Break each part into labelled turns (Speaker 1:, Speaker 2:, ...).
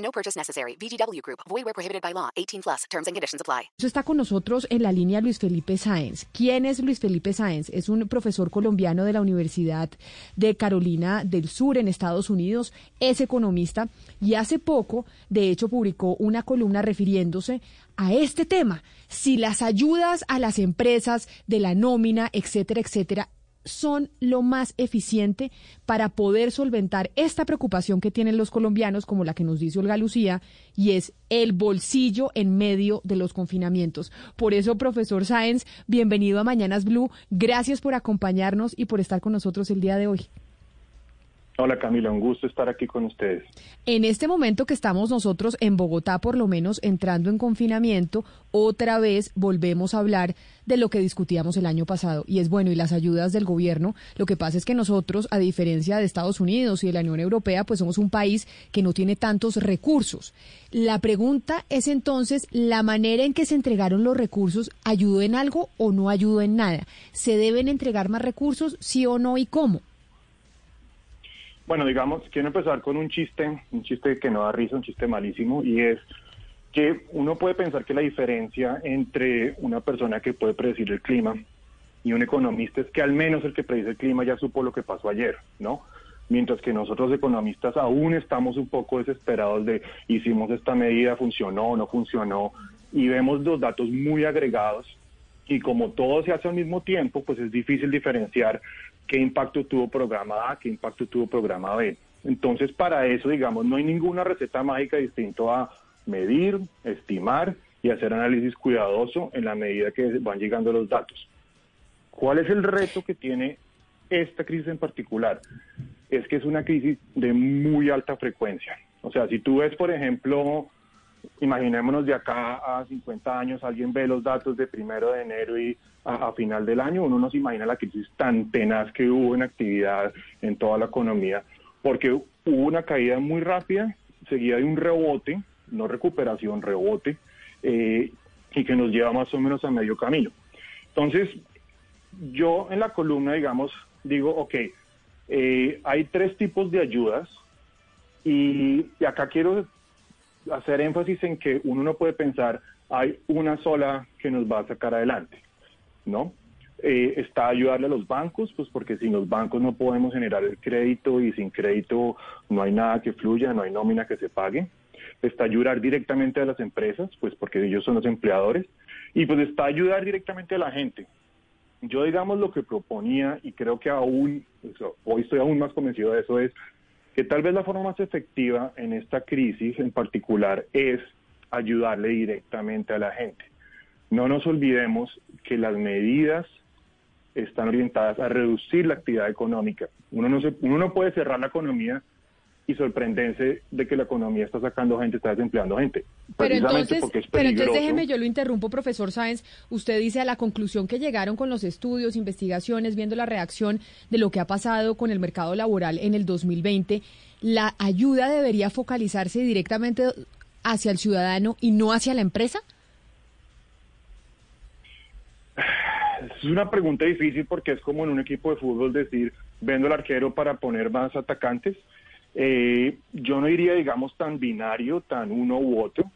Speaker 1: No purchase necessary. VGW Group. Void where prohibited by law. 18 plus. Terms and conditions apply.
Speaker 2: Está con nosotros en la línea Luis Felipe Sáenz. ¿Quién es Luis Felipe Sáenz? Es un profesor colombiano de la Universidad de Carolina del Sur en Estados Unidos. Es economista y hace poco, de hecho, publicó una columna refiriéndose a este tema. Si las ayudas a las empresas de la nómina, etcétera, etcétera, son lo más eficiente para poder solventar esta preocupación que tienen los colombianos, como la que nos dice Olga Lucía, y es el bolsillo en medio de los confinamientos. Por eso, profesor Sáenz, bienvenido a Mañanas Blue. Gracias por acompañarnos y por estar con nosotros el día de hoy.
Speaker 3: Hola Camila, un gusto estar aquí con ustedes.
Speaker 2: En este momento que estamos nosotros en Bogotá, por lo menos entrando en confinamiento, otra vez volvemos a hablar de lo que discutíamos el año pasado. Y es bueno, y las ayudas del gobierno, lo que pasa es que nosotros, a diferencia de Estados Unidos y de la Unión Europea, pues somos un país que no tiene tantos recursos. La pregunta es entonces, ¿la manera en que se entregaron los recursos ayudó en algo o no ayudó en nada? ¿Se deben entregar más recursos, sí o no, y cómo?
Speaker 3: Bueno, digamos, quiero empezar con un chiste, un chiste que no da risa, un chiste malísimo, y es que uno puede pensar que la diferencia entre una persona que puede predecir el clima y un economista es que al menos el que predice el clima ya supo lo que pasó ayer, ¿no? Mientras que nosotros economistas aún estamos un poco desesperados de hicimos esta medida, funcionó o no funcionó, y vemos los datos muy agregados, y como todo se hace al mismo tiempo, pues es difícil diferenciar qué impacto tuvo programa A, qué impacto tuvo programa B. Entonces, para eso, digamos, no hay ninguna receta mágica distinto a medir, estimar y hacer análisis cuidadoso en la medida que van llegando los datos. ¿Cuál es el reto que tiene esta crisis en particular? Es que es una crisis de muy alta frecuencia. O sea, si tú ves, por ejemplo, imaginémonos de acá a 50 años, alguien ve los datos de primero de enero y a, final del año, uno no se imagina la crisis tan tenaz que hubo en actividad en toda la economía, porque hubo una caída muy rápida, seguida de un rebote, no recuperación, rebote, eh, y que nos lleva más o menos a medio camino. Entonces, yo en la columna, digamos, digo, ok, eh, hay tres tipos de ayudas y acá quiero hacer énfasis en que uno no puede pensar hay una sola que nos va a sacar adelante, ¿no? Eh, está ayudarle a los bancos, pues porque sin los bancos no podemos generar el crédito y sin crédito no hay nada que fluya, no hay nómina que se pague. Está ayudar directamente a las empresas, pues porque ellos son los empleadores. Y pues está ayudar directamente a la gente. Yo digamos lo que proponía y creo que aún, hoy estoy aún más convencido de eso, es que tal vez la forma más efectiva en esta crisis en particular es ayudarle directamente a la gente. No nos olvidemos que las medidas están orientadas a reducir la actividad económica. Uno no, se, uno no puede cerrar la economía y sorprenderse de que la economía está sacando gente, está desempleando gente.
Speaker 2: Pero entonces, pero entonces déjeme, yo lo interrumpo, profesor Sáenz. Usted dice a la conclusión que llegaron con los estudios, investigaciones, viendo la reacción de lo que ha pasado con el mercado laboral en el 2020, ¿la ayuda debería focalizarse directamente hacia el ciudadano y no hacia la empresa?
Speaker 3: Es una pregunta difícil porque es como en un equipo de fútbol decir, vendo el arquero para poner más atacantes. Eh, yo no diría, digamos, tan binario, tan uno u otro,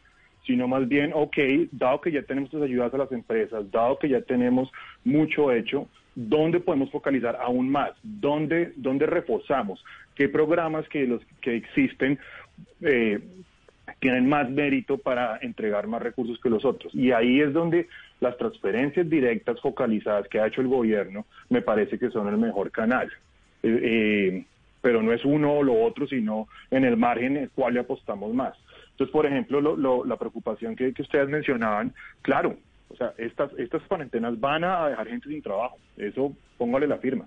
Speaker 3: sino más bien, ok, dado que ya tenemos estas ayudas a las empresas, dado que ya tenemos mucho hecho, ¿dónde podemos focalizar aún más? ¿Dónde, dónde reforzamos? ¿Qué programas que, los, que existen eh, tienen más mérito para entregar más recursos que los otros? Y ahí es donde las transferencias directas focalizadas que ha hecho el gobierno me parece que son el mejor canal. Eh, eh pero no es uno o lo otro, sino en el margen en el cual le apostamos más. Entonces, por ejemplo, la preocupación que, ustedes mencionaban, claro, o sea, estas, estas cuarentenas van a dejar gente sin trabajo, eso póngale la firma.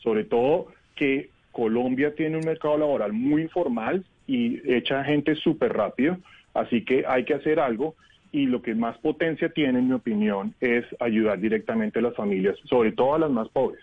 Speaker 3: Sobre todo que Colombia tiene un mercado laboral muy informal y echa gente súper rápido, así que hay que hacer algo y lo que más potencia tiene, en mi opinión, es ayudar directamente a las familias, sobre todo a las más pobres.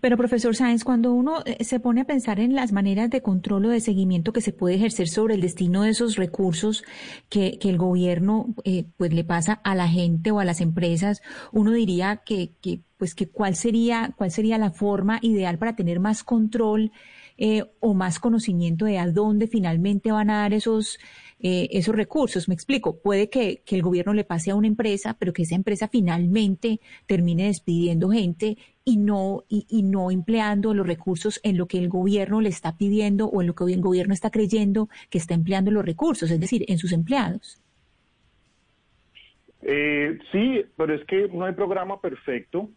Speaker 4: Pero, profesor Sáenz, cuando uno eh, se pone a pensar en las maneras de control o de seguimiento que se puede ejercer sobre el destino de esos recursos que, el gobierno eh, pues le pasa a la gente o a las empresas, uno diría que, que pues que cuál sería cuál sería la forma ideal para tener más control eh, o más conocimiento de a dónde finalmente van a dar esos eh, esos recursos. Me explico, puede que, el gobierno le pase a una empresa, pero que esa empresa finalmente termine despidiendo gente y no, y, no empleando los recursos en lo que el gobierno le está pidiendo o en lo que el gobierno está creyendo que está empleando los recursos, es decir, en sus empleados.
Speaker 3: Eh, sí, pero es que no hay programa perfecto.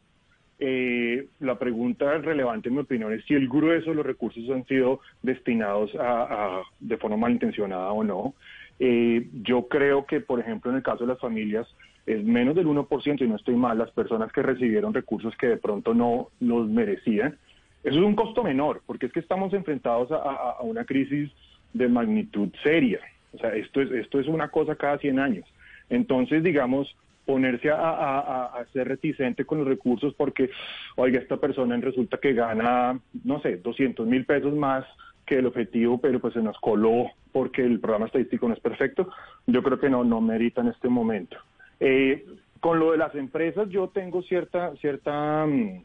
Speaker 3: Eh, la pregunta relevante, en mi opinión, es si el grueso de los recursos han sido destinados a, de forma malintencionada o no. Eh, yo creo que, por ejemplo, en el caso de las familias, es menos del 1%, y no estoy mal, las personas que recibieron recursos que de pronto no los merecían. Eso es un costo menor, porque es que estamos enfrentados a, una crisis de magnitud seria. O sea, esto es, esto es una cosa cada 100 años. Entonces, digamos, ponerse a, ser reticente con los recursos porque, oiga, esta persona resulta que gana, no sé, 200 mil pesos más que el objetivo, pero pues se nos coló porque el programa estadístico no es perfecto, yo creo que no, no merita en este momento. Eh, con lo de las empresas, yo tengo cierta, cierta mm,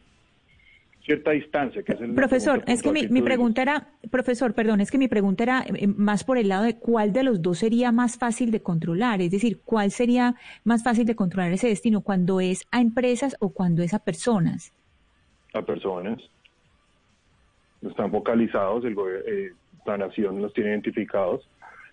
Speaker 3: cierta distancia. Que es el
Speaker 4: profesor, es que mi, pregunta era, profesor, perdón, es que mi pregunta era eh, más por el lado de cuál de los dos sería más fácil de controlar, es decir, cuál sería más fácil de controlar ese destino, cuando es a empresas o cuando es a personas.
Speaker 3: A personas. Están focalizados, el, eh, la nación los tiene identificados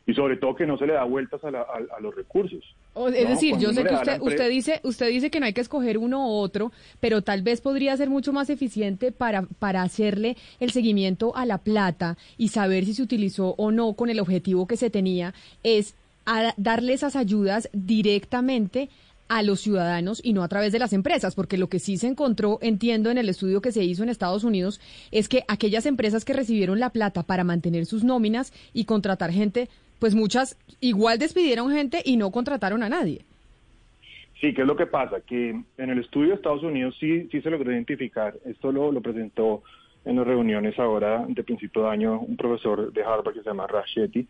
Speaker 3: y sobre todo que no se le da vueltas a, los recursos.
Speaker 2: Es decir, yo sé que usted, usted, dice, usted dice que no hay que escoger uno u otro, pero tal vez podría ser mucho más eficiente para, para hacerle el seguimiento a la plata y saber si se utilizó o no con el objetivo que se tenía, es darle esas ayudas directamente a los ciudadanos y no a través de las empresas, porque lo que sí se encontró, entiendo, en el estudio que se hizo en Estados Unidos, es que aquellas empresas que recibieron la plata para mantener sus nóminas y contratar gente pues muchas igual despidieron gente y no contrataron a nadie.
Speaker 3: Sí, ¿qué es lo que pasa? Que en el estudio de Estados Unidos sí, sí se logró identificar, esto lo, lo presentó en las reuniones ahora de principio de año un profesor de Harvard que se llama Rachetti,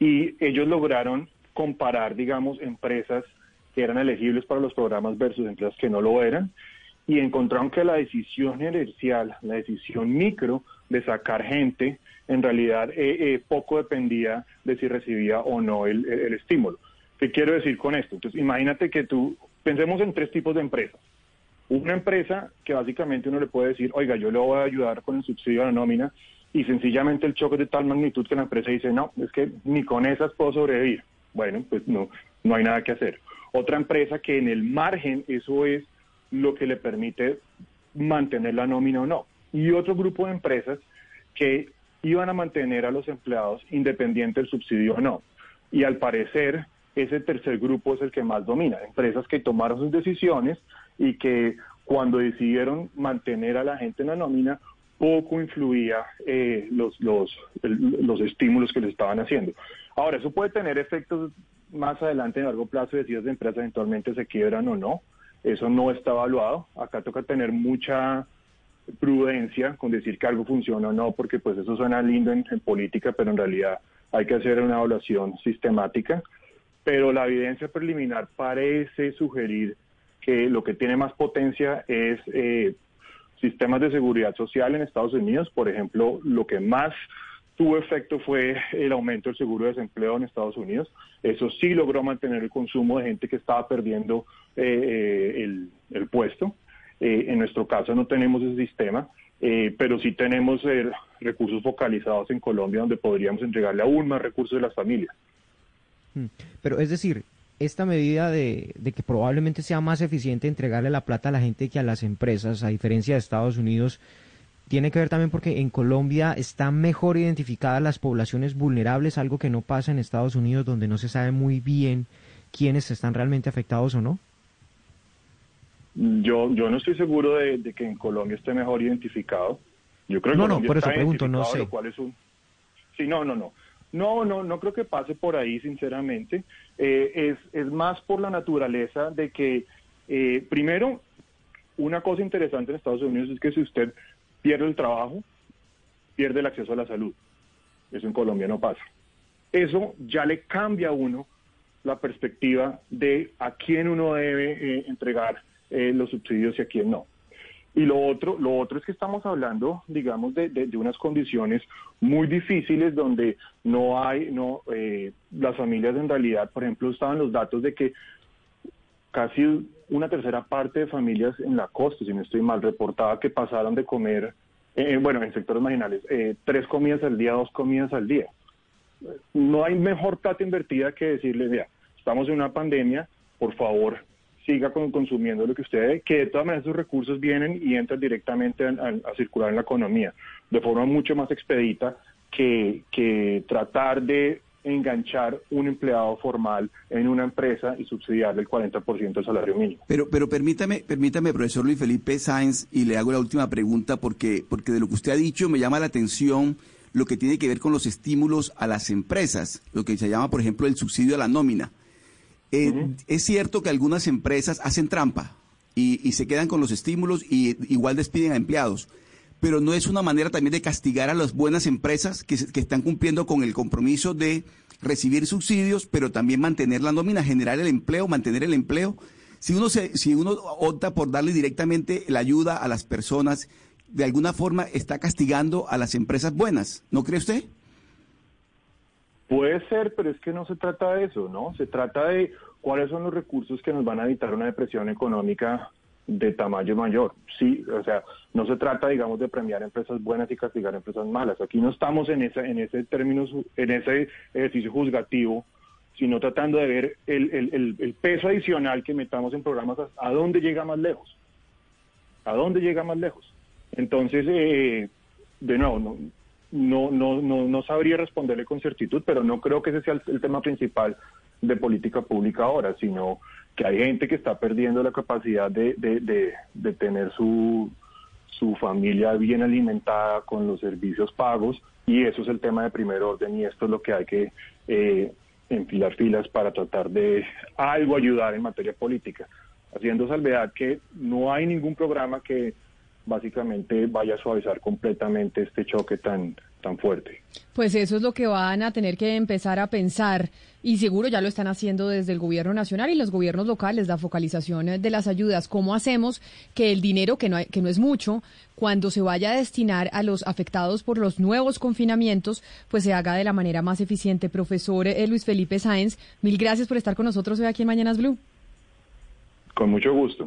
Speaker 3: y ellos lograron comparar, digamos, empresas que eran elegibles para los programas versus empresas que no lo eran, y encontraron que la decisión inercial, la decisión micro de sacar gente, en realidad eh, eh, poco dependía de si recibía o no el, estímulo. ¿Qué quiero decir con esto? Entonces, imagínate que tú, pensemos en tres tipos de empresas. Una empresa que básicamente uno le puede decir, oiga, yo le voy a ayudar con el subsidio a la nómina, y sencillamente el choque es de tal magnitud que la empresa dice, no, es que ni con esas puedo sobrevivir. Bueno, pues no, no hay nada que hacer. Otra empresa que en el margen eso es lo que le permite mantener la nómina o no. Y otro grupo de empresas que iban a mantener a los empleados independiente del subsidio o no. Y al parecer, ese tercer grupo es el que más domina. Empresas que tomaron sus decisiones y que cuando decidieron mantener a la gente en la nómina, poco influía eh, los, los, los estímulos que les estaban haciendo. Ahora, eso puede tener efectos más adelante en largo plazo, de si esas empresas eventualmente se quiebran o no. Eso no está evaluado. Acá toca tener mucha prudencia con decir que algo funciona o no, porque pues eso suena lindo en, política, pero en realidad hay que hacer una evaluación sistemática. Pero la evidencia preliminar parece sugerir que lo que tiene más potencia es eh, sistemas de seguridad social en Estados Unidos. Por ejemplo, lo que más tuvo efecto fue el aumento del seguro de desempleo en Estados Unidos. Eso sí logró mantener el consumo de gente que estaba perdiendo el, el, puesto. Eh, en nuestro caso no tenemos ese sistema, eh, pero sí tenemos eh, recursos focalizados en Colombia donde podríamos entregarle aún más recursos de las familias.
Speaker 5: Hmm. Pero es decir, esta medida de, que probablemente sea más eficiente entregarle la plata a la gente que a las empresas, a diferencia de Estados Unidos, tiene que ver también porque en Colombia están mejor identificadas las poblaciones vulnerables, algo que no pasa en Estados Unidos, donde no se sabe muy bien quiénes están realmente afectados o no.
Speaker 3: Yo, yo no estoy seguro de, que en Colombia esté mejor identificado. Yo creo que
Speaker 5: no, no, por eso pregunto, no sé.
Speaker 3: Es un, Sí, no, no, no. No, no, no creo que pase por ahí, sinceramente. Eh, es, es más por la naturaleza de que, eh, primero, una cosa interesante en Estados Unidos es que si usted pierde el trabajo, pierde el acceso a la salud. Eso en Colombia no pasa. Eso ya le cambia a uno la perspectiva de a quién uno debe eh, entregar eh, los subsidios y a quién no. Y lo otro, lo otro es que estamos hablando, digamos, de, de, unas condiciones muy difíciles donde no hay, no, eh, las familias en realidad, por ejemplo, estaban los datos de que casi una tercera parte de familias en la costa, si no estoy mal, reportaba que pasaron de comer, eh, bueno, en sectores marginales, eh, tres comidas al día, dos comidas al día. No hay mejor plata invertida que decirle, mira, estamos en una pandemia, por favor, siga consumiendo lo que usted debe, que de todas maneras esos recursos vienen y entran directamente a, circular en la economía de forma mucho más expedita que, que tratar de enganchar un empleado formal en una empresa y subsidiarle el 40% del salario mínimo.
Speaker 6: Pero, pero permítame, permítame, profesor Luis Felipe Sáenz, y le hago la última pregunta porque, porque de lo que usted ha dicho me llama la atención lo que tiene que ver con los estímulos a las empresas, lo que se llama, por ejemplo, el subsidio a la nómina. Eh, es cierto que algunas empresas hacen trampa y, se quedan con los estímulos y igual despiden a empleados, pero no es una manera también de castigar a las buenas empresas que, están cumpliendo con el compromiso de recibir subsidios, pero también mantener la nómina, generar el empleo, mantener el empleo. Si uno, se, si uno opta por darle directamente la ayuda a las personas, de alguna forma está castigando a las empresas buenas, ¿no cree usted?
Speaker 3: Puede ser, pero es que no se trata de eso, ¿no? Se trata de cuáles son los recursos que nos van a evitar una depresión económica de tamaño mayor. Sí, o sea, no se trata, digamos, de premiar empresas buenas y castigar empresas malas. Aquí no estamos en ese, en ese término, en ese ejercicio juzgativo, sino tratando de ver el, peso adicional que metamos en programas a, dónde llega más lejos. ¿A dónde llega más lejos? Entonces, eh, de nuevo, no, no, no, no, no sabría responderle con certitud, pero no creo que ese sea el, tema principal de política pública ahora, sino que hay gente que está perdiendo la capacidad de, de, de, tener su, su familia bien alimentada con los servicios pagos y eso es el tema de primer orden y esto es lo que hay que eh, enfilar filas para tratar de algo ayudar en materia política, haciendo salvedad que no hay ningún programa que básicamente vaya a suavizar completamente este choque tan, tan fuerte.
Speaker 2: Pues eso es lo que van a tener que empezar a pensar y seguro ya lo están haciendo desde el gobierno nacional y los gobiernos locales, la focalización de las ayudas. ¿Cómo hacemos que el dinero, que no, que no es mucho, cuando se vaya a destinar a los afectados por los nuevos confinamientos, pues se haga de la manera más eficiente? Profesor eh, Luis Felipe Sáenz, mil gracias por estar con nosotros hoy aquí en Mañanas Blue.
Speaker 3: Con mucho gusto.